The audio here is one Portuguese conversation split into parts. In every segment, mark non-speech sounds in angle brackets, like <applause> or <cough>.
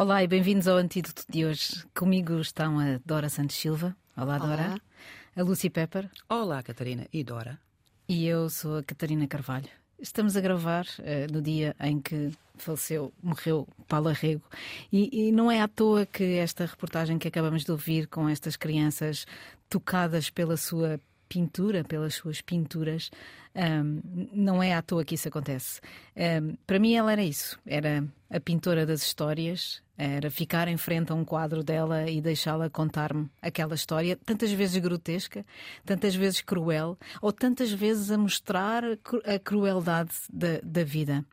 Olá e bem-vindos ao Antídoto de hoje. Comigo estão a Dora Santos Silva. Olá, Dora. Olá. A Lucy Pepper. Olá, Catarina e Dora. E eu sou a Catarina Carvalho. Estamos a gravar uh, no dia em que faleceu, morreu Paula Rego. E, e, não é à toa que esta reportagem que acabamos de ouvir com estas crianças tocadas pela sua pintura, pelas suas pinturas, um, não é à toa que isso acontece. Um, para mim, ela era isso: era a pintora das histórias, era ficar em frente a um quadro dela e deixá-la contar-me aquela história, tantas vezes grotesca, tantas vezes cruel, ou tantas vezes a mostrar a crueldade da, da vida.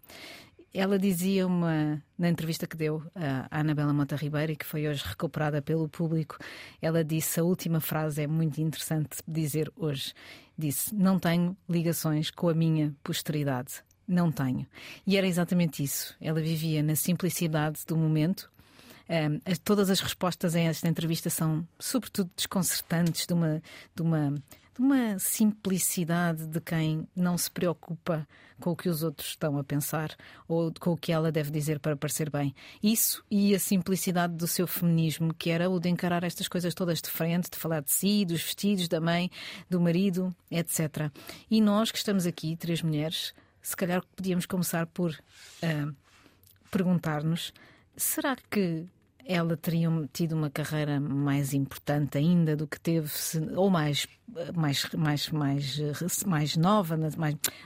Ela dizia uma na entrevista que deu à Anabela Mota Ribeiro e que foi hoje recuperada pelo público, ela disse a última frase é muito interessante dizer hoje. Disse: "Não tenho ligações com a minha posteridade. Não tenho". E era exatamente isso. Ela vivia na simplicidade do momento, um, todas as respostas em esta entrevista são, sobretudo, desconcertantes, de uma, de uma, de uma simplicidade de quem não se preocupa com o que os outros estão a pensar ou com o que ela deve dizer para parecer bem. Isso e a simplicidade do seu feminismo, que era o de encarar estas coisas todas de frente, de falar de si, dos vestidos, da mãe, do marido, etc. E nós que estamos aqui, três mulheres, se calhar podíamos começar por uh, perguntar-nos. Será que ela teria tido uma carreira mais importante ainda do que teve, ou mais, mais, mais, mais, mais nova, mais,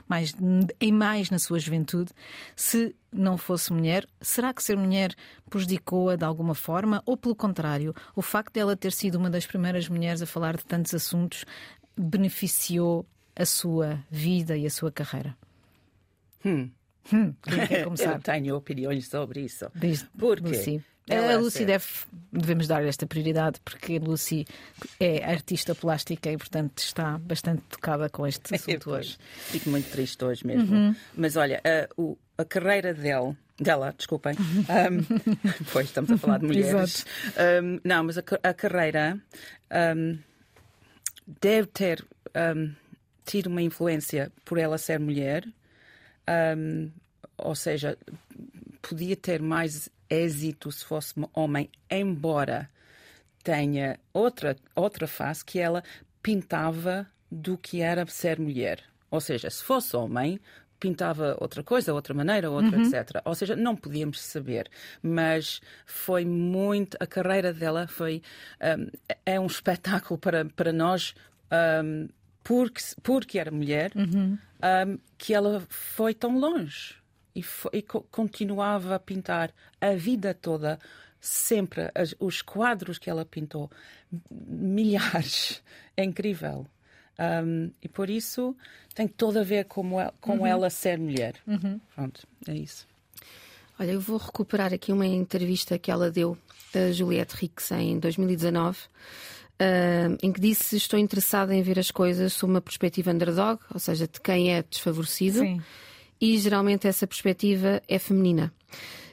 mais, em mais na sua juventude, se não fosse mulher? Será que ser mulher prejudicou-a de alguma forma? Ou, pelo contrário, o facto de ela ter sido uma das primeiras mulheres a falar de tantos assuntos beneficiou a sua vida e a sua carreira? Hum. Hum, quem quer <laughs> começar? Eu tenho opiniões sobre isso. Diz, Por A Lucy deve, devemos dar esta prioridade porque a Lucy é artista plástica e, portanto, está bastante tocada com este assunto hoje. Fico muito triste hoje mesmo. Uhum. Mas olha, a, o, a carreira dela, dela, desculpem, um, <laughs> pois estamos a falar de <laughs> mulheres. Um, não, mas a, a carreira um, deve ter tido uma influência por ela ser mulher, ou seja, podia ter mais êxito se fosse homem, embora tenha outra, outra face que ela pintava do que era ser mulher. Ou seja, se fosse homem, pintava outra coisa, outra maneira, outra, uhum. etc. Ou seja, não podíamos saber, mas foi muito. A carreira dela foi. Um, é um espetáculo para, para nós. Um, porque, porque era mulher, uhum. um, que ela foi tão longe e, foi, e co continuava a pintar a vida toda, sempre as, os quadros que ela pintou, milhares. <laughs> É incrível. Um, e por isso tem todo a ver com, ela, com uhum. ela ser mulher. Uhum. Pronto, é isso. Olha, eu vou recuperar aqui uma entrevista que ela deu a Juliette Rix em 2019. Uh, em que disse estou interessada em ver as coisas sob uma perspectiva underdog, ou seja, de quem é desfavorecido. Sim e geralmente essa perspectiva é feminina.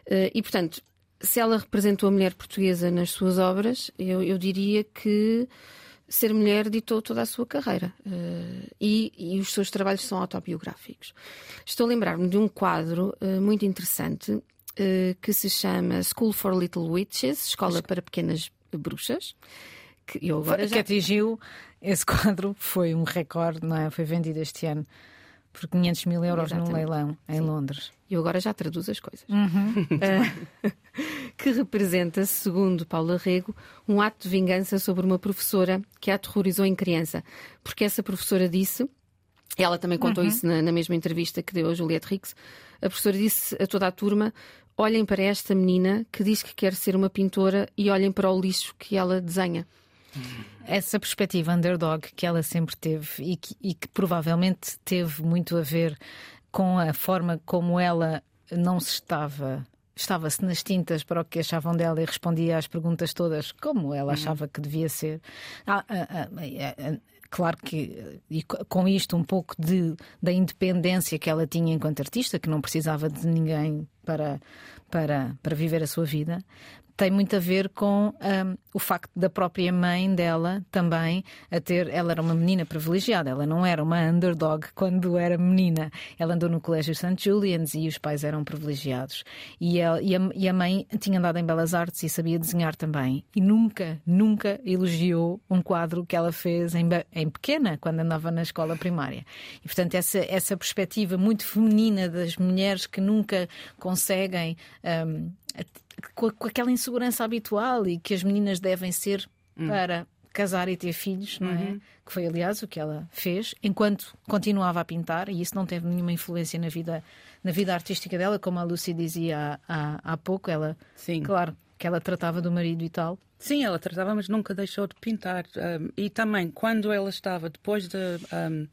Uh, e, portanto, se ela representou a mulher portuguesa nas suas obras, eu, eu diria que ser mulher ditou toda a sua carreira uh, e, e, os seus trabalhos são autobiográficos. Estou a lembrar-me de um quadro uh, muito interessante uh, que se chama School for Little Witches Escola para Pequenas Bruxas. Que, eu agora já... que atingiu esse quadro foi um recorde, não é? Foi vendido este ano por 500 mil euros Exatamente. num leilão em Sim. Londres. E eu agora já traduzo as coisas. Uhum. Uh, <laughs> que representa, segundo Paula Rego, um ato de vingança sobre uma professora que a aterrorizou em criança. Porque essa professora disse, ela também contou uhum. isso na, na, mesma entrevista que deu a Juliette Rix, a professora disse a toda a turma: olhem para esta menina que diz que quer ser uma pintora e olhem para o lixo que ela desenha. Essa perspectiva underdog que ela sempre teve e que, e que provavelmente teve muito a ver com a forma como ela não se estava estava-se nas tintas para o que achavam dela e respondia às perguntas todas como ela achava que devia ser. Ah, ah, ah, claro que e com isto um pouco de, da independência que ela tinha enquanto artista, que não precisava de ninguém para, para, para viver a sua vida, tem muito a ver com um, o facto da própria mãe dela também a ter. Ela era uma menina privilegiada, ela não era uma underdog quando era menina. Ela andou no Colégio St. Julian's e os pais eram privilegiados. E, ela, e, a, e a mãe tinha andado em Belas Artes e sabia desenhar também. E nunca, nunca elogiou um quadro que ela fez em, em pequena, quando andava na escola primária. E portanto, essa, essa perspectiva muito feminina das mulheres que nunca conseguem. Um, com, com, aquela insegurança habitual e que as meninas devem ser hum. para casar e ter filhos, não é? Uhum. Que foi, aliás, o que ela fez, enquanto continuava a pintar, e isso não teve nenhuma influência na vida, na vida artística dela, como a Lucy dizia há, há, há pouco. Ela, Sim. claro, que ela tratava do marido e tal. Sim, ela tratava, mas nunca deixou de pintar. Um, e também, quando ela estava, depois de. Um,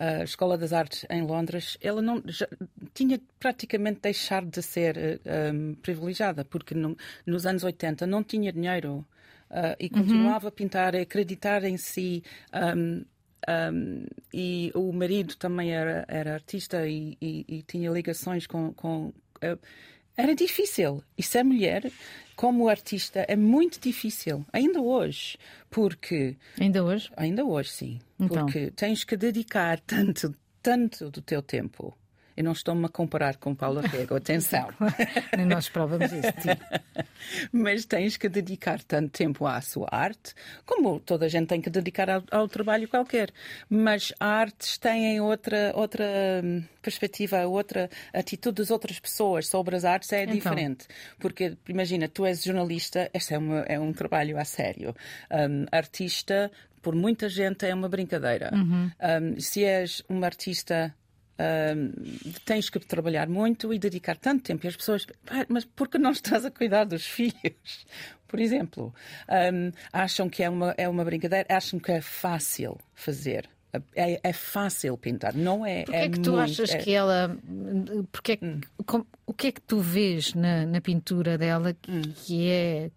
a Escola das Artes em Londres, ela não já, tinha praticamente deixado de ser um, privilegiada, porque no, nos anos 80 não tinha dinheiro uh, e uhum. continuava uhum. a pintar, a acreditar em si. Um, um, e o marido também era, era artista e, e, e tinha ligações com. com uh, era difícil. E ser mulher, como artista, é muito difícil, ainda hoje, porque. Ainda hoje? Ainda hoje, sim. Então. Porque tens que dedicar tanto, tanto do teu tempo eu não estou-me a comparar com Paula Rego, atenção. <laughs> Nem nós provamos isso. <laughs> Mas tens que dedicar tanto tempo à sua arte, como toda a gente tem que dedicar ao, ao trabalho qualquer. Mas artes têm outra, outra hum, perspectiva, outra atitude das outras pessoas sobre as artes é então. diferente. Porque, imagina, tu és jornalista, este é, uma, é um trabalho a sério. Um, artista, por muita gente, é uma brincadeira. Uhum. Um, se és uma artista Uh, tens que trabalhar muito e dedicar tanto tempo. E as pessoas, mas por que não estás a cuidar dos <laughs> filhos? Por exemplo, um, acham que é uma, é uma brincadeira, acham que é fácil fazer. É, é fácil pintar, não é? Porquê é, que tu muito, achas é... que ela. Porque, hum. com, o que é que tu vês na, na pintura dela que, hum. que é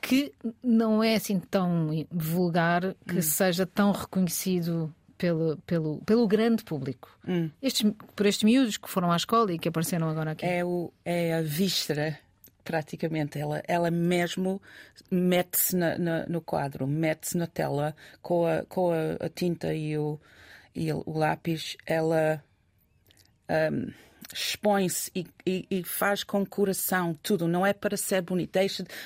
que não é assim tão vulgar que hum. seja tão reconhecido pelo, pelo, pelo grande público. Hum. Estes, por estes miúdos que foram à escola e que apareceram agora aqui. É, o, é a víscera, praticamente. Ela, ela mesmo mete-se no quadro, mete-se na tela com a, com a, a tinta e o, e o lápis. Ela. Um, expõe-se e, e, e, faz com coração tudo, não é para ser bonita,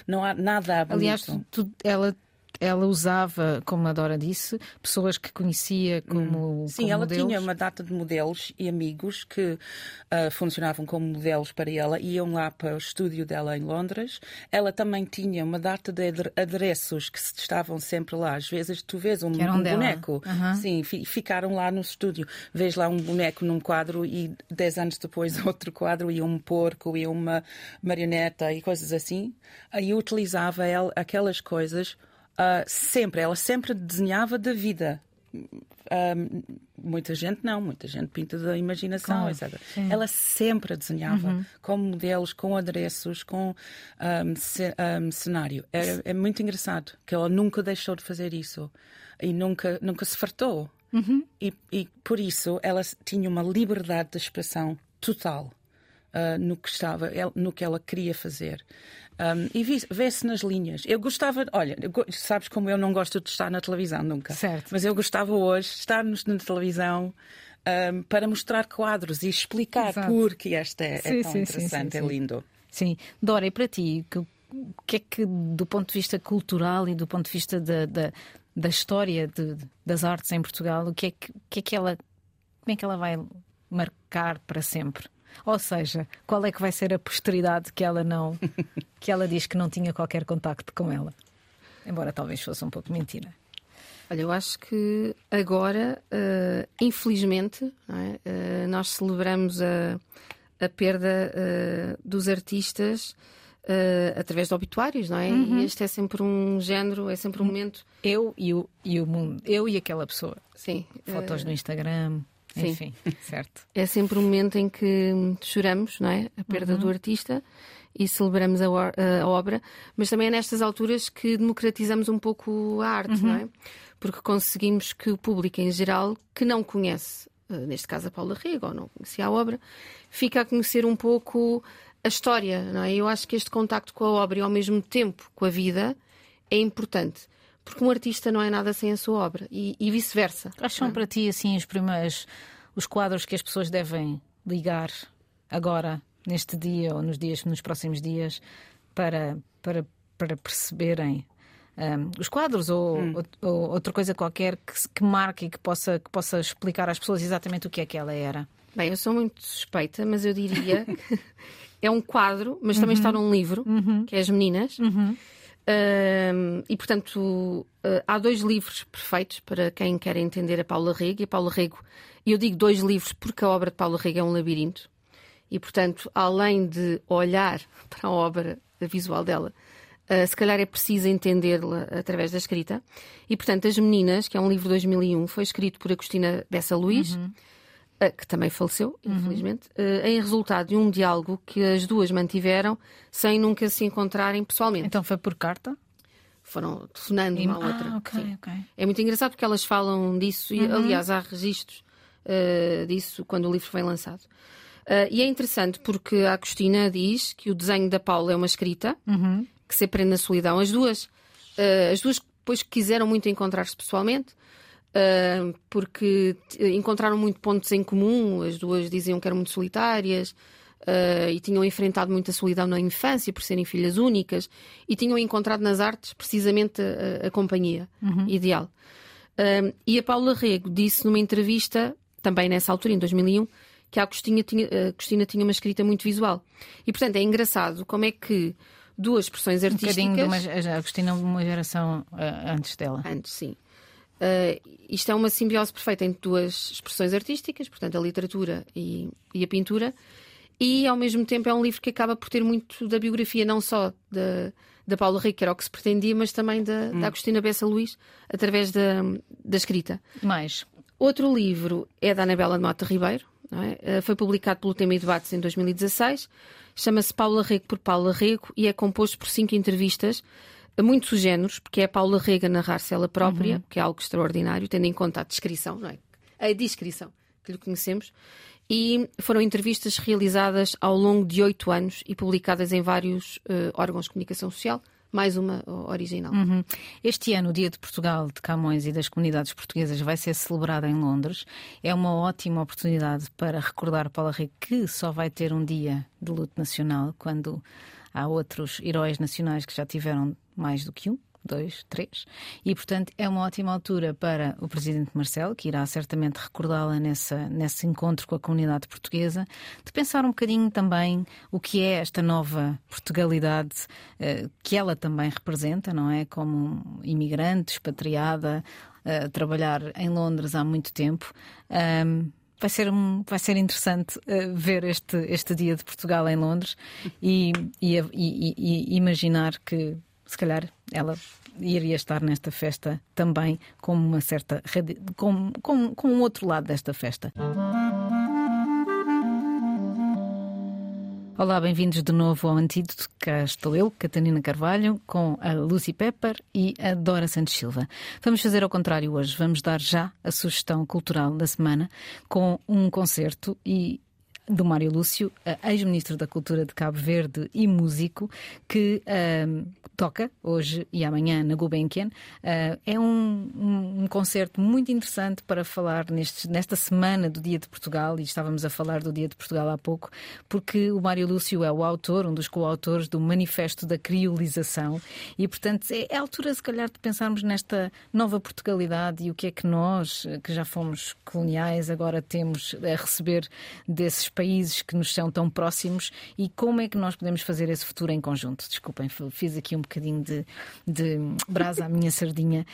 não há nada bonito. Aliás, tu, ela ela usava, como a Dora disse, pessoas que conhecia como. Hum. Sim, como ela modelos. tinha uma data de modelos e amigos que uh, funcionavam como modelos para ela, iam lá para o estúdio dela em Londres. Ela também tinha uma data de adereços que estavam sempre lá. Às vezes tu vês um, um boneco, uhum. sim, ficaram lá no estúdio. Vês lá um boneco num quadro e dez anos depois <laughs> outro quadro e um porco e uma marioneta e coisas assim. Aí utilizava ela aquelas coisas Uh, sempre, ela sempre desenhava da vida. Uh, muita gente não, muita gente pinta da imaginação, claro, etc. Sim. Ela sempre desenhava uhum. com modelos, com adereços, com um, ce um, cenário. É, é, muito engraçado que ela nunca deixou de fazer isso e nunca, nunca se fartou. Uhum. E, e, por isso ela tinha uma liberdade de expressão total uh, no que estava, no que ela queria fazer. Um, e vê-se nas linhas. Eu gostava, olha, sabes como eu não gosto de estar na televisão nunca. Certo. Mas eu gostava hoje de estar na televisão um, para mostrar quadros e explicar Exato. porque esta é, é sim, é tão sim, interessante, sim, é lindo. Sim. Dora, e para ti, o que é que, do ponto de vista cultural e do ponto de vista da, da, da história de, das artes em Portugal, o que é que, que é que ela, como é que ela vai marcar para sempre? Ou seja, qual é que vai ser a posteridade que ela não <laughs> que ela diz que não tinha qualquer contacto com ela? Embora talvez fosse um pouco mentira. Olha, eu acho que agora, uh, infelizmente, é? uh, nós celebramos a, a perda uh, dos artistas através de obituários, não é? Uhum. E este é sempre um género, é sempre um momento. Eu e o, e o mundo, eu e aquela pessoa. Sim. Fotos no Instagram. Sim. Enfim, <laughs> certo. É sempre um momento em que choramos, não é? A perda uhum. do artista e celebramos a, a, obra, mas também é nestas alturas que democratizamos um pouco a arte, uhum. não é? Porque conseguimos que o público em geral, que não conhece uh, neste caso a Paula Rego, ou não conhecia a obra, fica a conhecer um pouco a história, não é? Eu acho que este contacto com a obra e ao mesmo tempo com a vida é importante. Porque um artista não é nada sem a sua obra e, e vice-versa. Quais são é? para ti assim os primeiros os quadros que as pessoas devem ligar agora, neste dia ou nos dias, nos próximos dias, para, para, para perceberem um, os quadros ou, hum. ou, ou, outra coisa qualquer que, que marque e que possa, que possa explicar às pessoas exatamente o que é que ela era? Bem, eu sou muito suspeita, mas eu diria <laughs> que é um quadro, mas também uhum. está num livro, uhum. que é As Meninas. Uhum. E portanto, uh, há dois livros perfeitos para quem quer entender a Paula Rego. E a Paula Rego, eu digo dois livros porque a obra de Paula Rego é um labirinto. E portanto, além de olhar <laughs> para a obra visual dela, uh, se calhar é preciso entendê-la através da escrita. E portanto, As Meninas, que é um livro de 2001, foi escrito por Agostina Bessa Luís. Uhum que também faleceu, uhum. infelizmente, uhum. em resultado de um diálogo que as duas mantiveram sem nunca se encontrarem pessoalmente. Então foi por carta? Foram telefonando uma à ah, outra. Okay, okay. É muito engraçado porque elas falam disso, e uhum. aliás, há registros uh, disso quando o livro foi lançado. Uh, e é interessante porque a Agostina diz que o desenho da Paula é uma escrita uhum. que se aprende na solidão. As duas, uh, as duas depois quiseram muito encontrar-se pessoalmente uh, porque encontraram muito pontos em comum. As duas diziam que eram muito solitárias uh, e tinham enfrentado muita solidão na infância por serem filhas únicas e tinham encontrado nas artes precisamente a, a companhia uhum. ideal. Uh, e a Paula Rego disse numa entrevista, também nessa altura, em 2001, que a Agostina tinha, a Agostina tinha uma escrita muito visual. E, portanto, é engraçado como é que duas expressões artísticas. Um bocadinho de uma, a Agostina uma geração uh, antes dela. Antes, sim. Uh, isto é uma simbiose perfeita entre duas expressões artísticas, portanto, a literatura e, e, a pintura, e ao mesmo tempo é um livro que acaba por ter muito da biografia, não só da, da Paula Rico, que era o que se pretendia, mas também da, hum. da Agostina Bessa Luís, através da, da escrita. Mais. Outro livro é da Anabela de Mota Ribeiro, é? uh, foi publicado pelo Tema e Debates em 2016, chama-se Paula Rego por Paula Rego e é composto por cinco entrevistas a muitos géneros, porque é a Paula Rega narrar-se ela própria, uhum. que é algo extraordinário, tendo em conta a descrição, não é? A descrição que lhe conhecemos. E foram entrevistas realizadas ao longo de oito anos e publicadas em vários uh, órgãos de comunicação social, mais uma original. Uhum. Este ano, o Dia de Portugal, de Camões e das comunidades portuguesas vai ser celebrado em Londres. É uma ótima oportunidade para recordar Paula Rego que só vai ter um dia de luto nacional quando há outros heróis nacionais que já tiveram mais do que um dois, três. E, portanto, é uma ótima altura para o Presidente Marcelo, que irá certamente recordá-la nesse encontro com a comunidade portuguesa, de pensar um bocadinho também o que é esta nova Portugalidade eh, que ela também representa, não é? Como imigrante, expatriada, a trabalhar em Londres há muito tempo. Um, vai ser, um, vai ser interessante uh, ver este, este dia de Portugal em Londres e, e, e, e, imaginar que se calhar ela iria estar nesta festa também com uma certa com, com, com um outro lado desta festa. Olá, bem-vindos de novo ao Antídoto. Cá estou eu, Catarina Carvalho, com a Lucy Pepper e a Dora Santos Silva. Vamos fazer ao contrário hoje. Vamos dar já a sugestão cultural da semana com um concerto e do Mário Lúcio, ex-ministro da Cultura de Cabo Verde e músico, que toca hoje e amanhã na Gulbenkian. Uh, é um, um, um, concerto muito interessante para falar neste, nesta semana do Dia de Portugal, e estávamos a falar do Dia de Portugal há pouco, porque o Mário Lúcio é o autor, um dos coautores do Manifesto da Criolização, e portanto é, é a altura, se calhar, de pensarmos nesta nova Portugalidade e o que é que nós, que já fomos coloniais, agora temos a receber desses países que nos são tão próximos e como é que nós podemos fazer esse futuro em conjunto. Desculpem, fiz aqui um bocadinho de, de brasa à minha sardinha,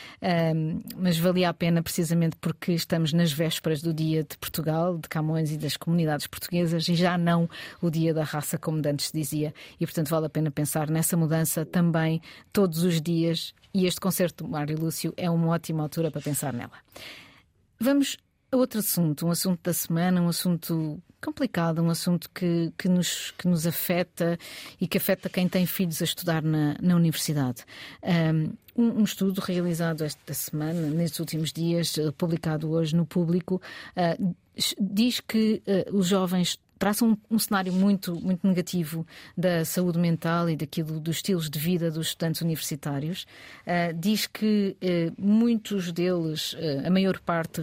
um, mas valia a pena precisamente porque estamos nas vésperas do Dia de Portugal, de Camões e das comunidades portuguesas e já não o Dia da Raça, como antes dizia, e portanto vale a pena pensar nessa mudança também todos os dias. E este concerto do Mário Lúcio é uma ótima altura para pensar nela. Vamos outro assunto, um assunto da semana, um assunto complicado, um assunto que, que, nos, que nos afeta e que afeta quem tem filhos a estudar na, na universidade. Um, um estudo realizado esta semana, nestes últimos dias, publicado hoje no público, uh, diz que uh, os jovens traça um, um, cenário muito, muito negativo da saúde mental e daquilo dos estilos de vida dos estudantes universitários. Uh, diz que uh, muitos deles, uh, a maior parte,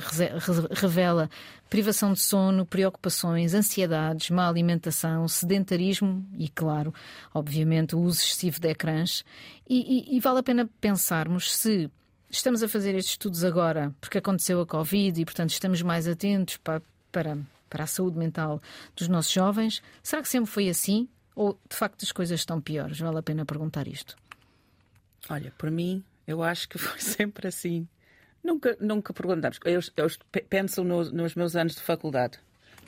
revela privação de sono, preocupações, ansiedades, má alimentação, sedentarismo e, claro, obviamente, o uso excessivo de ecrãs. E, e, e vale a pena pensarmos se estamos a fazer estes estudos agora porque aconteceu a Covid e, portanto, estamos mais atentos para, para para a saúde mental dos nossos jovens. Será que sempre foi assim? Ou de facto as coisas estão piores? Vale a pena perguntar isto. Olha, por mim, eu acho que <laughs> foi sempre assim. Nunca, nunca perguntamos. Eu, eu penso no, nos meus anos de faculdade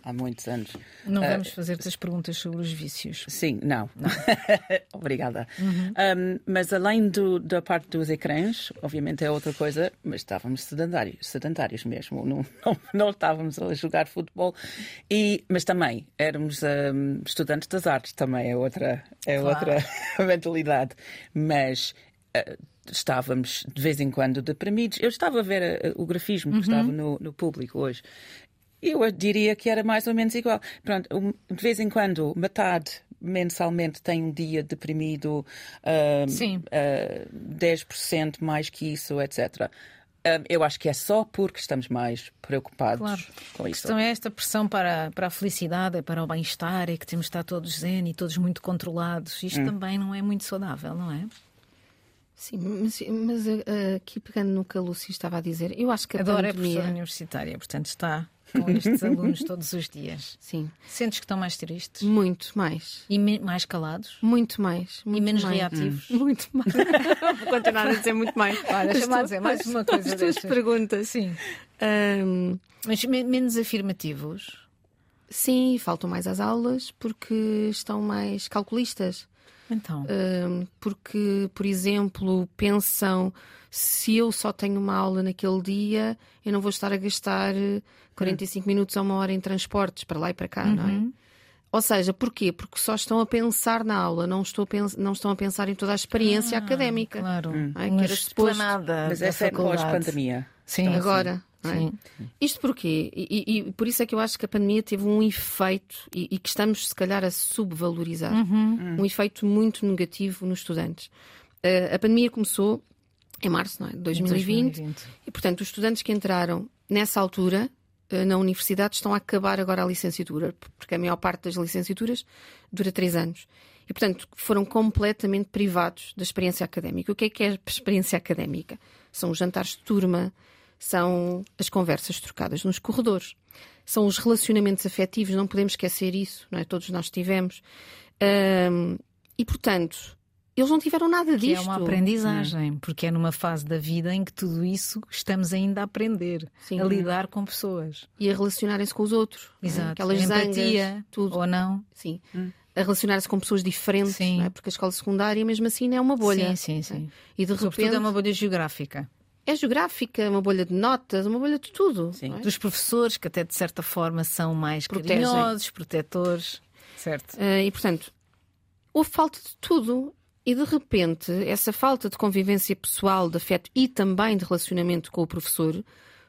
há muitos anos. Não vamos uh, fazer-te as perguntas sobre os vícios. Sim, não. não. <laughs> Obrigada. Uhum. Um, mas além do, da parte dos ecrãs, obviamente é outra coisa, mas estávamos sedentários, sedentários mesmo. Não, não, não estávamos a jogar futebol. E, mas também éramos um, estudantes das artes, também é outra, é claro. outra <laughs> mentalidade. Mas. Uh, estávamos de vez em quando deprimidos. Eu estava a ver uh, o grafismo uhum. que estava no, no público hoje eu diria que era mais ou menos igual. Pronto, de vez em quando, metade mensalmente tem um dia deprimido, uh, Sim. Uh, 10% mais que isso, etc. Uh, eu acho que é só porque estamos mais preocupados claro. com isso. Então é esta pressão para, para a felicidade, para o bem-estar, é que temos de estar todos zen e todos muito controlados. Isto hum. também não é muito saudável, não é? Sim, mas, mas uh, aqui pegando no que a Lúcia estava a dizer, eu acho que a Adoro pandemia... é professora universitária, portanto está com estes alunos todos os dias. Sim. Sentes que estão mais tristes? Muito mais. E mais calados? Muito mais. Muito e menos mais. reativos? Hum. Muito mais. <laughs> Vou continuar a dizer muito mais. Olha, deixa-me dizer mais uma coisa as tuas perguntas. Sim. Um... Mas menos afirmativos? Sim, faltam mais às aulas porque estão mais calculistas. Então. Um, porque, por exemplo, pensam se eu só tenho uma aula naquele dia, eu não vou estar a gastar 45 hum. minutos a uma hora em transportes para lá e para cá, uhum. não é? Uhum. Ou seja, porquê? Porque só estão a pensar na aula, não, estou não estão a pensar em toda a experiência ah, académica. Claro, hum. é? que era suposto... Mas essa é pós-pandemia. Sim, então, agora. É? Isto porquê? E, e, e, por isso é que eu acho que a pandemia teve um efeito e, e que estamos, se calhar, a subvalorizar uhum. um efeito muito negativo nos estudantes. Uh, a pandemia começou em março não é? de 2020, 2020 e, portanto, os estudantes que entraram nessa altura uh, na universidade estão a acabar agora a licenciatura, porque a maior parte das licenciaturas dura três anos. E, portanto, foram completamente privados da experiência académica. O que é que é a experiência académica? São os jantares de turma, são as conversas trocadas nos corredores, são os relacionamentos afetivos, não podemos esquecer isso, não é? Todos nós tivemos. Um, e, portanto, eles não tiveram nada que disto. É uma aprendizagem, porque é numa fase da vida em que tudo isso estamos ainda a aprender, Sim. a lidar com pessoas. E a relacionarem-se com os outros. É? Exato. Aquelas Empatia, zangas, tudo. Ou não. Sim. Hum. A relacionar-se com pessoas diferentes, é? porque a escola secundária, mesmo assim, é uma bolha. Sim, sim, sim. É? E de Sobretudo repente... é uma bolha geográfica é geográfica, uma bolha de notas, uma bolha de tudo. É? Dos professores, que até de certa forma são mais Protegem. carinhosos, protetores. Certo. Uh, e portanto, houve falta de tudo. E de repente, essa falta de convivência pessoal, de afeto e também de relacionamento com o professor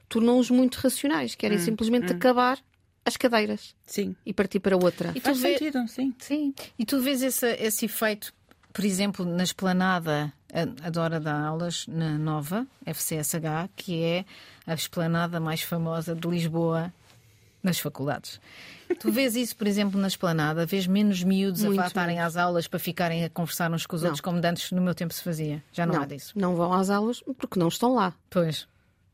tornou-os muito racionais, querem hum, simplesmente hum. acabar as cadeiras sim. e partir para outra. E Faz vê... sentido, sim. sim. E tu vês esse, esse efeito, por exemplo, na esplanada adora dar aulas na nova FCSH, que é a esplanada mais famosa de Lisboa nas faculdades. Tu vês isso, por exemplo, na esplanada? Vês menos miúdos Muito a faltarem às aulas para ficarem a conversar uns com os não. outros, como antes no meu tempo se fazia? Já não, não, há disso. Não vão às aulas porque não estão lá. Pois.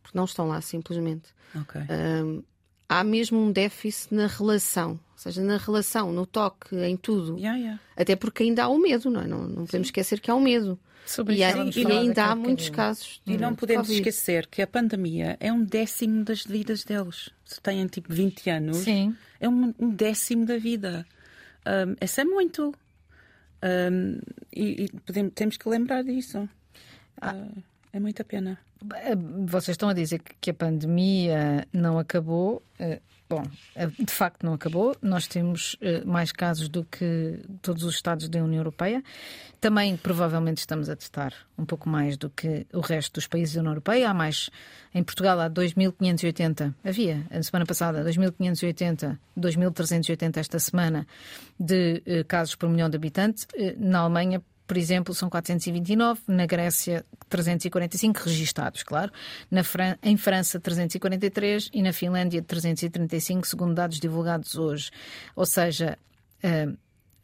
Porque não estão lá, simplesmente. Ok. Um, há mesmo um déficit na relação. Ou seja, na relação, no toque, em tudo. Yeah, yeah. Até porque ainda há o medo, não é? Não, não podemos esquecer que há o medo. Sobre e, há, e ainda há muitos casos. E não podemos COVID. esquecer que a pandemia é um décimo das vidas deles. Se têm tipo 20 anos, Sim. é um, um décimo da vida. Um, isso é muito. Um, e, e podemos, temos que lembrar disso. Ah. É muita pena. Vocês estão a dizer que a pandemia não acabou. Uh, Bom, eh, de facto não acabou. Nós temos eh, mais casos do que todos os Estados da União Europeia. Também provavelmente estamos a testar um pouco mais do que o resto dos países da União Europeia. Há mais. Em Portugal há 2.580, havia a semana passada 2.580, 2.380 esta semana de eh, casos por milhão de habitantes. Na Alemanha, por exemplo, são 429, na Grécia 345 registados, claro, Fran em França 343 e na Finlândia 335, segundo dados divulgados hoje. Ou seja, uh,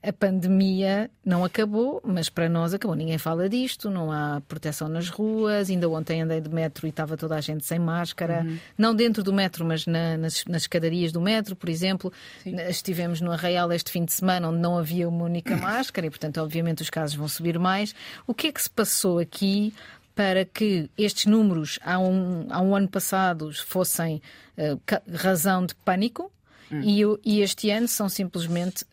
a pandemia não acabou, mas para nós acabou. Ninguém fala disto, não há proteção nas ruas. Ainda ontem andei de metro e estava toda a gente sem máscara. Uhum. Não dentro do metro, mas na, nas, nas escadarias do metro, por exemplo. Sim. Estivemos no Arraial este fim de semana, onde não havia uma única <coughs> máscara e, portanto, obviamente, os casos vão subir mais. O que é que se passou aqui? para que estes números há um, há um ano passado fossem uh, razão de pânico hum. e, e, este ano são simplesmente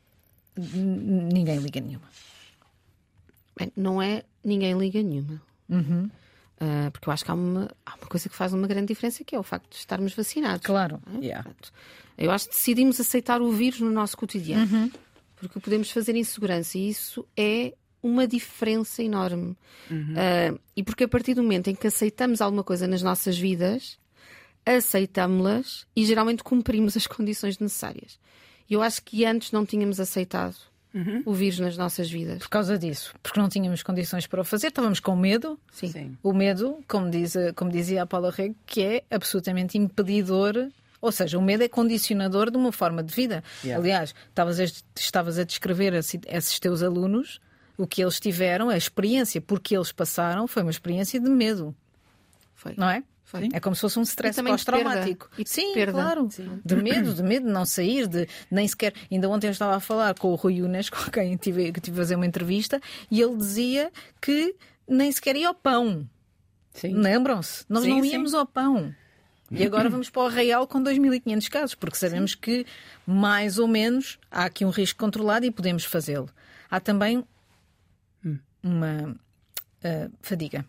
ninguém liga nenhuma. Bem, não é ninguém liga nenhuma. Uhum. Uh, porque eu acho que há uma, há uma coisa que faz uma grande diferença que é o facto de estarmos vacinados. Claro. É? Yeah. eu acho que decidimos aceitar o vírus no nosso cotidiano. Uhum. Porque o podemos fazer em segurança e isso é uma diferença enorme. Uhum. Uh, e porque a partir do momento em que aceitamos alguma coisa nas nossas vidas, aceitamos-las e geralmente cumprimos as <laughs> condições necessárias. Eu acho que antes não tínhamos aceitado uhum. o vírus nas nossas vidas. Por causa disso, porque não tínhamos condições para o fazer, estávamos com medo. Sim. Sim. O medo, como, diz, como dizia a Paula Rego, que é absolutamente impedidor. Ou seja, o medo é condicionador de uma forma de vida. Yeah. Aliás, estavas a, estavas a descrever esses teus alunos, o que eles tiveram, a experiência porque eles passaram, foi uma experiência de medo. Foi. Não é? Foi. É como se fosse um stress pós-traumático. Sim, perda. claro. Sim. De medo, de medo de não sair, de nem sequer. Ainda ontem eu estava a falar com o Rui Unes, <laughs> com quem tive, que tive a fazer uma entrevista, e ele dizia que nem sequer ia ao pão. Lembram-se? Nós sim, não íamos sim. ao pão. E agora vamos para o Real com 2.500 casos, porque sabemos sim. que mais ou menos há aqui um risco controlado e podemos fazê-lo. Há também hum. uma uh, fadiga.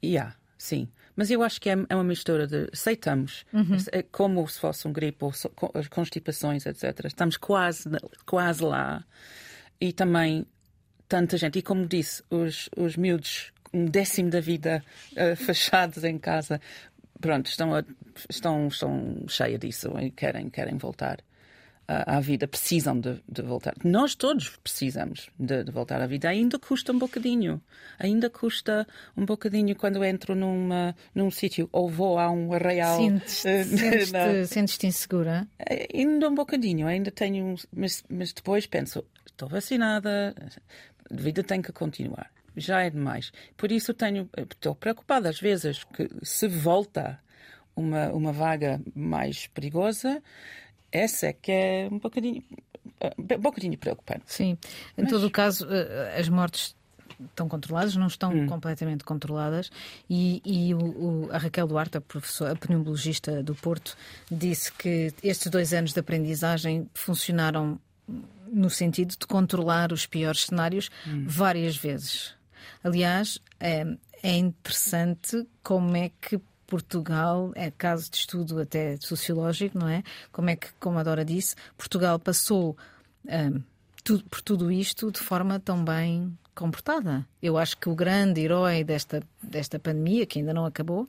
E há, sim. Mas eu acho que é, é uma mistura de aceitamos, uhum. é como se fosse um gripe ou as constipações, etc. Estamos quase, quase lá. E também tanta gente, e como disse, os, os miúdos, um décimo da vida uh, <laughs> fechados em casa, pronto, estão, a, estão, estão cheios disso e querem, querem voltar à vida, precisam de, de, voltar. Nós todos precisamos de, de, voltar à vida. Ainda custa um bocadinho. Ainda custa um bocadinho quando entro numa, num sítio ou vou a um arraial. Sentes-te <laughs> sentes insegura? É, ainda um bocadinho. Ainda tenho. Mas, mas depois penso, estou vacinada, a vida tem que continuar. Já é demais. Por isso tenho, estou preocupada às vezes que se volta uma, uma vaga mais perigosa essa é que é um bocadinho, um bocadinho preocupante. Sim, em Mas... todo o caso, eh, as mortes estão controladas, não estão hum. completamente controladas. E, e o, o, a Raquel Duarte, a professora, a pneumologista do Porto, disse que estes dois anos de aprendizagem funcionaram no sentido de controlar os piores cenários hum. várias vezes. Aliás, é, é interessante como é que Portugal, é caso de estudo até sociológico, não é? Como é que, como a Dora disse, Portugal passou um, tudo, por tudo isto de forma tão bem comportada. Eu acho que o grande herói desta, desta pandemia, que ainda não acabou,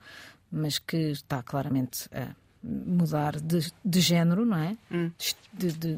mas que está claramente a mudar de, de género, não é? Hum. De, de,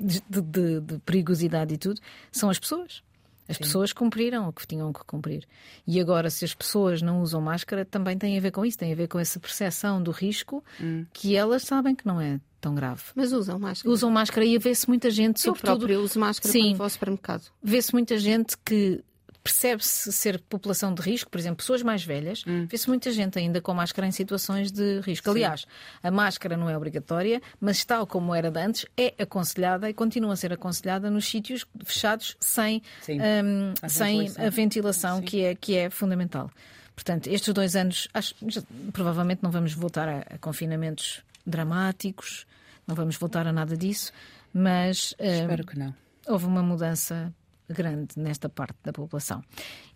de, de perigosidade e tudo, são as pessoas. As Sim. pessoas cumpriram o que tinham que cumprir. E agora, se as pessoas não usam máscara, também tem a ver com isso, tem a ver com essa percepção do risco hum. que elas sabem que não é tão grave. Mas usam máscara. Usam máscara e vê-se muita gente, Eu sobretudo. Eu uso máscara Sim, quando vou ao supermercado. Vê-se muita gente que percebe-se ser população de risco, por exemplo, pessoas mais velhas, hum. vê-se muita gente ainda com máscara em situações de risco. Sim. Aliás, a máscara não é obrigatória, mas tal como era de antes, é aconselhada e continua a ser aconselhada nos sítios fechados sem, um, a, sem ventilação. a ventilação, que é, que é fundamental. Portanto, estes dois anos, acho, já, provavelmente não vamos voltar a, a, confinamentos dramáticos, não vamos voltar a nada disso, mas. Espero um, que não. Houve uma mudança grande nesta parte da população.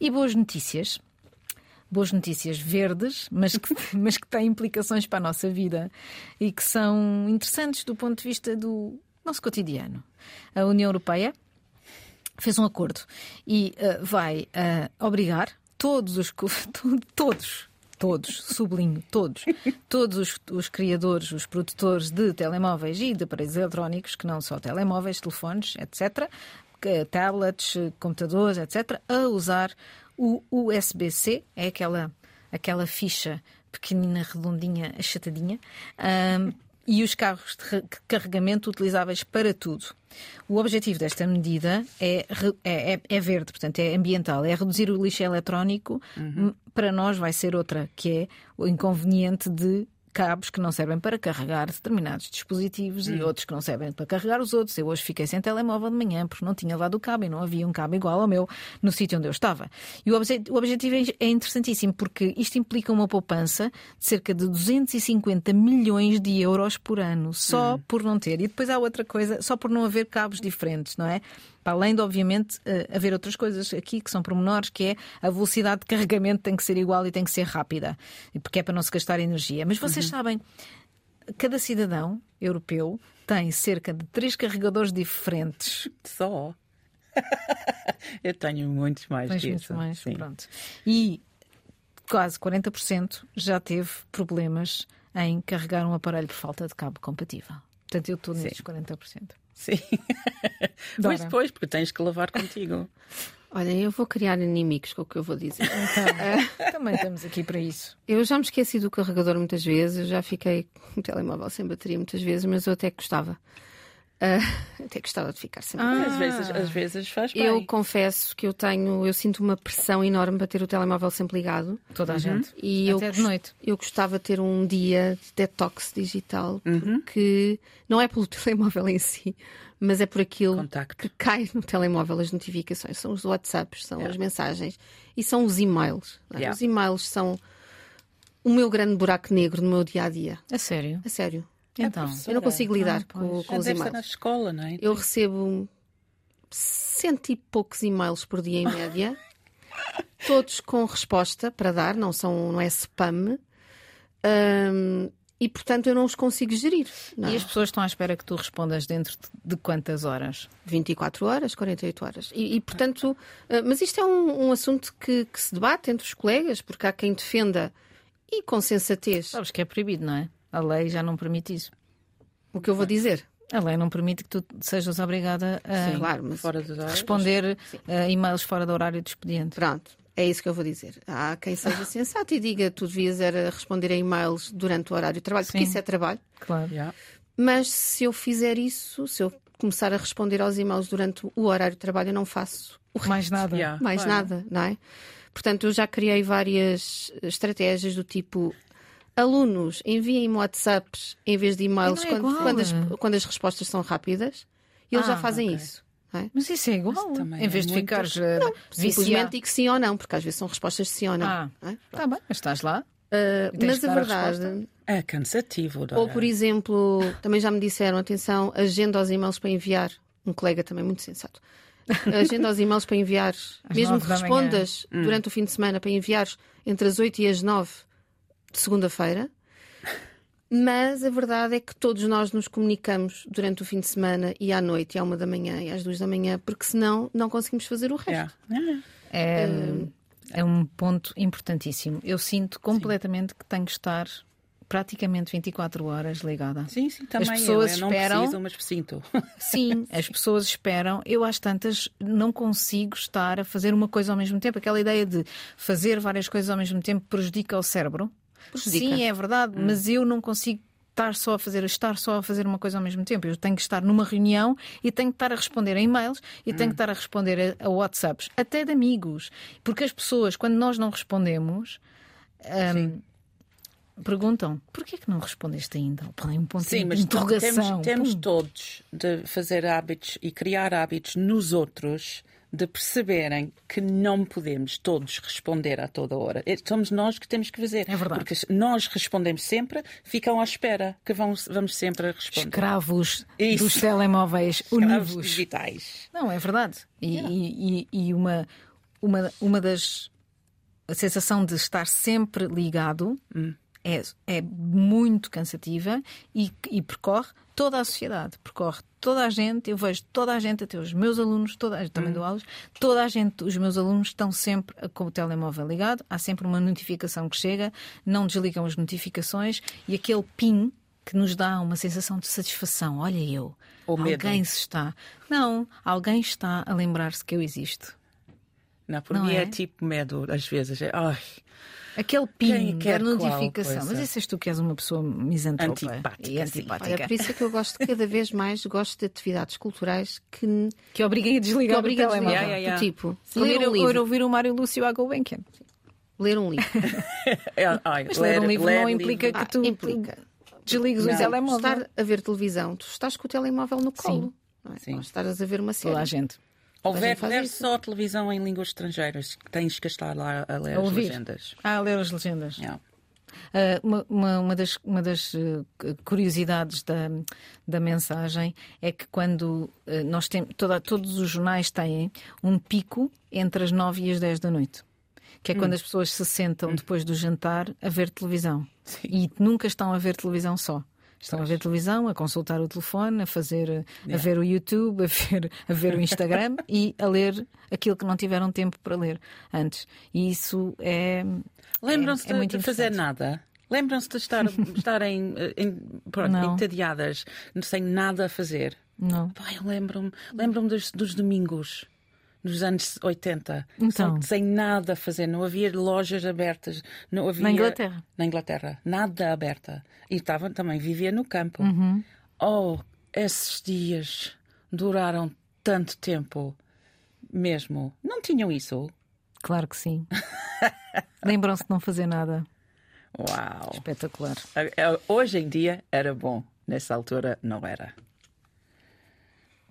E boas notícias. boas notícias verdes, mas que, <laughs> mas que têm implicações para a nossa vida e que são interessantes do ponto de vista do nosso cotidiano. A União Europeia fez um acordo e uh, vai uh, obrigar todos os <laughs> todos todos, sublinho, todos, todos os, os, criadores, os produtores de telemóveis e de aparelhos eletrónicos, que não só telemóveis, telefones, etc., tablets, computadores, etc., a usar o USB-C, é aquela, aquela ficha pequenina, redondinha, achatadinha, um, e os carros de carregamento utilizáveis para tudo. O objetivo desta medida é, é, é, é verde, portanto, é ambiental, é reduzir o lixo eletrónico. Uhum. Para nós vai ser outra, que é o inconveniente de cabos que não servem para carregar determinados dispositivos hum. e outros que não servem para carregar os outros. Eu hoje fiquei sem telemóvel de manhã porque não tinha lá do cabo e não havia um cabo igual ao meu no sítio onde eu estava. E o, o objetivo é, é interessantíssimo porque isto implica uma poupança de cerca de 250 milhões de euros por ano só hum. por não ter. E depois há outra coisa, só por não haver cabos diferentes, não é? Para além de, obviamente, eh, haver outras coisas aqui que são pormenores, que é a velocidade de carregamento tem que ser igual e tem que ser rápida, porque é para não se gastar energia. Mas vocês uhum. sabem, cada cidadão europeu tem cerca de três carregadores diferentes. Só? <laughs> Eu tenho muitos mais Tens muitos mais, Sim. pronto. E quase 40% já teve problemas em carregar um aparelho por falta de cabo compatível. Portanto, eu estou nesses 40%. Sim. <laughs> Mas depois, porque tens que lavar contigo. <laughs> Olha, eu vou criar inimigos com o que eu vou dizer. Então, <laughs> também estamos aqui para isso. Eu já me esqueci do carregador muitas vezes, eu já fiquei com o telemóvel sem bateria muitas vezes, mas eu até gostava. Uh, até gostava de ficar sem ah, às vezes Às vezes faz bem. Eu confesso que eu tenho, eu sinto uma pressão enorme para ter o telemóvel sempre ligado. Toda a uhum. gente. E até eu, de noite. Eu gostava de ter um dia de detox digital, uhum. porque não é pelo <laughs> telemóvel em si, mas é por aquilo Contacto. que cai no telemóvel as notificações. São os WhatsApps, são yeah. as mensagens e são os e-mails. Yeah. Os e-mails são o meu grande buraco negro no meu dia a dia. A sério? A sério. Então, eu não consigo lidar ah, com, com os e-mails. na escola, não é? Eu recebo cento e poucos e-mails por dia em média, <laughs> todos com resposta para dar, não, são, não é spam. Um, e portanto eu não os consigo gerir. Não. E as pessoas estão à espera que tu respondas dentro de quantas horas? 24 horas, 48 horas. E, e portanto, uh, mas isto é um, um assunto que, que, se debate entre os colegas, porque há quem defenda e com sensatez. Sabes que é proibido, não é? A lei já não permite isso. O que eu vou dizer? A lei não permite que tu sejas obrigada a Sim, claro, fora responder a e-mails fora do horário de expediente. Pronto, é isso que eu vou dizer. Há quem seja sensato e diga tu devias era responder a e-mails durante o horário de trabalho, Sim. porque isso é trabalho. Claro. Yeah. Mas se eu fizer isso, se eu começar a responder aos e-mails durante o horário de trabalho, eu não faço mais nada. Yeah. Mais claro. nada, não é? Portanto, eu já criei várias estratégias do tipo alunos enviem-me WhatsApps em vez de e-mails é quando, quando, as, quando, as, respostas são rápidas. E eles ah, já fazem okay. isso. É? Mas isso é igual. Em vez é de ficares. Uh, não, simplesmente digo sim ou não, porque às vezes são respostas de sim ou não. Ah, é? Tá bem, mas estás lá. Uh, mas a verdade. A é cansativo. Ou, por exemplo, também já me disseram: atenção, agenda os e-mails para enviar. Um colega também muito sensato. Agenda os e-mails para enviar, mesmo que respondas manhã. durante hum. o fim de semana, para enviar entre as 8 e as 9 de segunda-feira. Mas a verdade é que todos nós nos comunicamos durante o fim de semana e à noite, e à uma da manhã e às duas da manhã, porque senão não conseguimos fazer o resto. Yeah. É, é um ponto importantíssimo. Eu sinto completamente sim. que tenho que estar praticamente 24 horas ligada. Sim, sim, também. As pessoas eu, eu esperam. Preciso, mas sinto. Sim, <laughs> as pessoas esperam. Eu, às tantas, não consigo estar a fazer uma coisa ao mesmo tempo. Aquela ideia de fazer várias coisas ao mesmo tempo prejudica o cérebro. Sim, é verdade, hum. mas eu não consigo estar só a fazer, estar só a fazer uma coisa ao mesmo tempo. Eu tenho que estar numa reunião e tenho que estar a responder a e-mails e hum. tenho que estar a responder a, a, WhatsApps, até de amigos. Porque as pessoas, quando nós não respondemos, um, perguntam porquê é que não respondeste ainda? Põe um ponto Sim, de interrogação. Temos, temos todos de fazer hábitos e criar hábitos nos outros de perceberem que não podemos todos responder a toda hora. É, somos nós que temos que fazer. É verdade. Porque nós respondemos sempre, ficam à espera que vamos, vamos sempre responder. Escravos Isso. dos telemóveis univos. digitais. Não, é verdade. E, yeah. e, e, uma, uma, uma das a sensação de estar sempre ligado é, é muito cansativa e, e percorre toda a sociedade, percorre toda a gente. Eu vejo toda a gente, até os meus alunos, toda também dou aulas, toda a gente, os meus alunos estão sempre com o telemóvel ligado, há sempre uma notificação que chega, não desligam as notificações e aquele ping que nos dá uma sensação de satisfação. Olha eu, Ou medo. alguém se está. Não, alguém está a lembrar-se que eu existo. Não, por Não mim é? é? tipo medo, às vezes. É, ai, Aquele ping da notificação. Mas isso és tu que és uma pessoa misantropa Antipática, e sim. antipática. Olha, por isso é que eu gosto cada vez mais gosto de atividades culturais que, Que obriguem a que desligar obrigam o a telemóvel. Yeah, yeah, Do yeah. tipo, Ler, ler um ou livro. ouvir o Mário Lúcio à Gulbenkian. Ler um livro. <laughs> é, ai, Mas ler um livro não livro. implica que Ah, tu implica. desligues o Não. telemóvel. Estar a ver televisão, tu estás com o telemóvel no colo. não é? Sim. Ou estás a ver uma série. Toda a gente. Ou a ver, só televisão em línguas estrangeiras, tens que estar lá a ler A as legendas. Ah, a ler as legendas. Yeah. Ah, uma, uma, uma das, uma das eh, curiosidades da, da mensagem é que quando eh, nós temos. Toda, todos os jornais têm um pico entre as 9 e as 10 da noite. Que é quando as pessoas se sentam depois do jantar a ver televisão. E nunca estão a ver televisão só. Estão a ver televisão, a consultar o telefone, a fazer, a ver o YouTube, a ver, a ver o Instagram <laughs> e a ler aquilo que não tiveram tempo para ler antes. E isso é. Lembram-se é, é de, de fazer nada? Lembram-se de estar, <laughs> estarem eh, em, entediadas, sem nada a fazer? Não. Pai, lembro-me lembro dos, dos domingos. Nos anos 80, Então. Sem nada a fazer, não havia lojas abertas, não havia Na Inglaterra? na Inglaterra, nada aberta. E estava também vivia no campo. Uhum. Oh, esses dias duraram tanto tempo, mesmo. Não tinham isso? Claro que sim. <laughs> Lembram-se de não fazer nada. Uau! Espetacular. Hoje em dia era bom, nessa altura não era.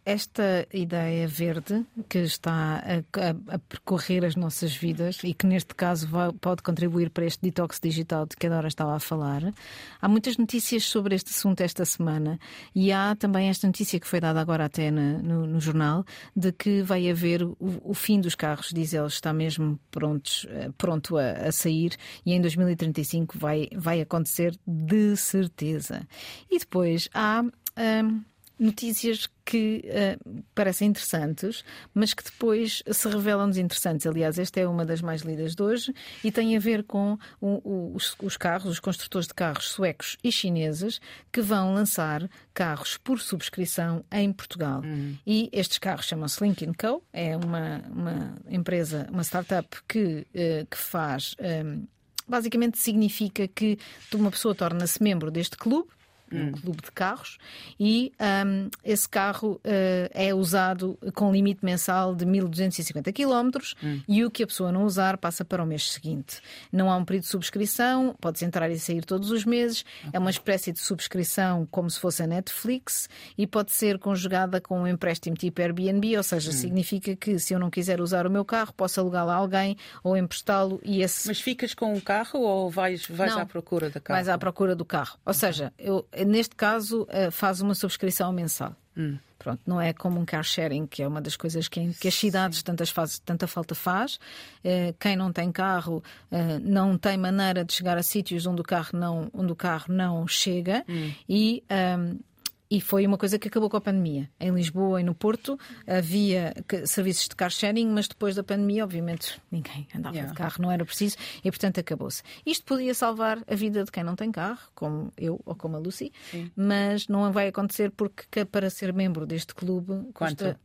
Esta ideia verde que está a, a- a percorrer as nossas vidas e que neste caso vai- pode contribuir para este detox digital de que a Dora estava a falar. Há muitas notícias sobre este assunto esta semana e há também esta notícia que foi dada agora até na- no, no jornal de que vai haver o, o fim dos carros diesel está mesmo prontos, eh, pronto a, a sair e em 2035 vai, vai acontecer de certeza. E depois há. hum, notícias que uh, parecem interessantes, mas que depois se revelam desinteressantes. Aliás, esta é uma das mais lidas de hoje e tem a ver com o- o- os, os carros, os construtores de carros suecos e chineses que vão lançar carros por subscrição em Portugal. E estes carros chamam-se Lincoln Co. É uma, uma empresa, uma startup que, uh, que faz. um, basicamente significa que uma pessoa torna-se membro deste clube um clube de carros e um, esse carro uh, é usado com limite mensal de 1250 km e o que a pessoa não usar passa para o mês seguinte. Não há um período de subscrição, pode entrar e sair todos os meses, é uma espécie de subscrição como se fosse a Netflix e pode ser conjugada com um empréstimo tipo Airbnb, ou seja, significa que se eu não quiser usar o meu carro, posso alugá-lo a alguém ou emprestá-lo e esse Mas ficas com o carro ou vais, vais Não. à procura da carro? Vais à procura do carro. Ou seja, eu, neste caso, eh, faz uma subscrição mensal. Hum. Pronto, não é como um car sharing, que é uma das coisas que, que as cidades tantas faz, tanta falta faz. Eh, Quem não tem carro eh, não tem maneira de chegar a sítios onde o carro não, onde o carro não chega Hum. e. ahm, e foi uma coisa que acabou com a pandemia. Em Lisboa e no Porto havia que- serviços de car sharing, mas depois da pandemia, obviamente, ninguém andava Yeah. de carro, não era preciso, e portanto acabou-se. Isto podia salvar a vida de quem não tem carro, como eu ou como a Lucy, mas não vai acontecer porque que para ser membro deste clube custa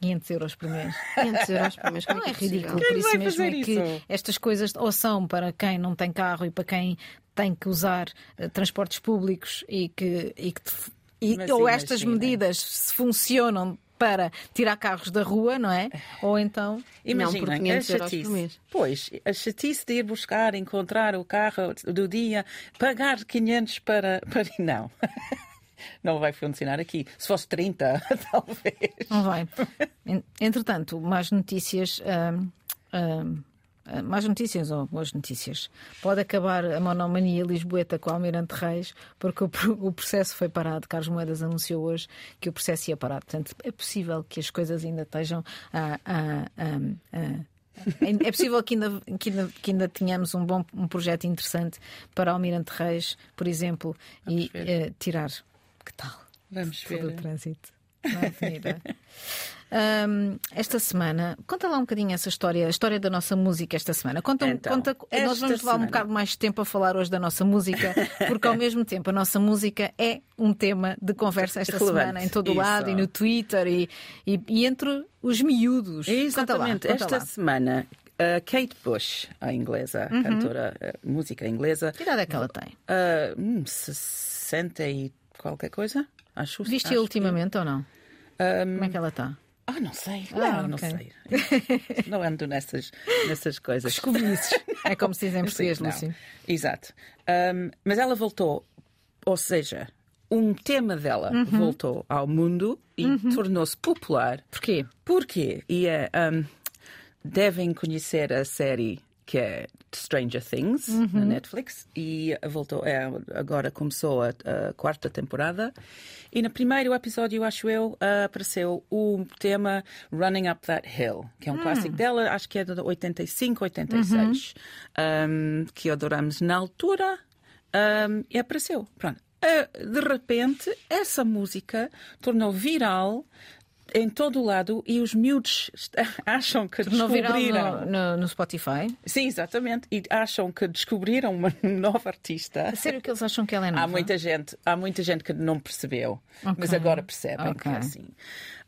500 euros por mês. 500 euros por mês. Como Não é que possível? ridículo, Quem por isso vai mesmo é fazer que isso? estas coisas ou são para quem não tem carro e para quem tem que usar eh, transportes públicos e que, e que e- Mas ou estas imagina. medidas se funcionam para tirar carros da rua, não é? <laughs> Ou então Imaginem, por a 500 euros por chatice. mês. Pois, a chatice de ir buscar, encontrar o carro do dia, pagar 500 para. <laughs> para... Não. <laughs> Não vai funcionar aqui. Se fosse 30, talvez. Não vai. En- Entretanto, mais notícias. ahm, ahm, ah, mais notícias ou boas notícias. Pode acabar a monomania lisboeta com o Almirante Reis, porque o, pro- o processo foi parado. Carlos Moedas anunciou hoje que o processo ia parar. Portanto, é possível que as coisas ainda estejam a, a- a- É possível que ainda, que ainda, que ainda tenhamos um bom um projeto interessante para o Almirante Reis, por exemplo, Vamos e uh, tirar. Que tal? Vamos ver. O trânsito na avenida. Um, esta semana, conta lá um bocadinho essa história, a história da nossa música esta semana. Conta, então, conta nós vamos levar um bocado mais tempo a falar hoje da nossa música, porque ao mesmo tempo a nossa música é um tema de conversa esta Relevante. semana em todo o lado e no Twitter e, e, e entre os miúdos. Exatamente, conta lá, conta esta lá. semana a Kate Bush, a inglesa, uhum. cantora, música inglesa. Que idade é que ela tem? Uh, 60 e qualquer coisa, acho. Viste-a ultimamente que... ou não? Um, Como é que ela está? Ah, não sei. Ah, não, okay. não sei. não ando nessas, nessas <laughs> coisas. Escovilhices. É como se dizem em português, Lúcio. Exato. Um, mas ela voltou, ou seja, um tema dela uhum. voltou ao mundo e uhum. tornou-se popular. Porquê? Porquê? E é, um, devem conhecer a série que é Stranger Things uhum. na Netflix e voltou é, agora começou a, a, quarta temporada e no primeiro episódio acho eu uh, apareceu o tema Running Up That Hill que é um uhum. clássico dela acho que é de 85 86 uhum. um, que adoramos na altura um, e apareceu pronto uh, de repente essa música tornou viral em todo o lado e os miúdos <laughs> acham que descobriram. No, no, no, Spotify? Sim, exatamente. E acham que descobriram uma <laughs> nova artista. A sério que eles acham que ela é nova? Há muita gente, há muita gente que não percebeu, okay. mas agora percebem okay. que é assim.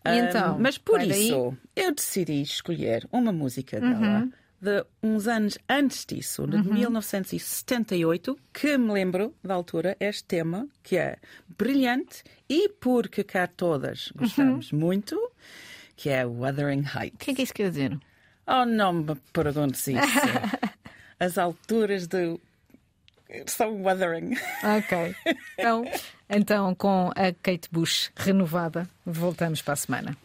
Então, mas por isso, eu decidi escolher uma música dela. Uhum de uns anos antes disso, de uhum. 1978, que me lembro da altura este tema, que é brilhante e porque cá todas gostamos uhum. muito, que é Wuthering Heights. O que é que isso quer dizer? Oh, não me perguntes isso. <laughs> As alturas do são Wuthering. Ok. Então, então, com a Kate Bush renovada, voltamos para a semana.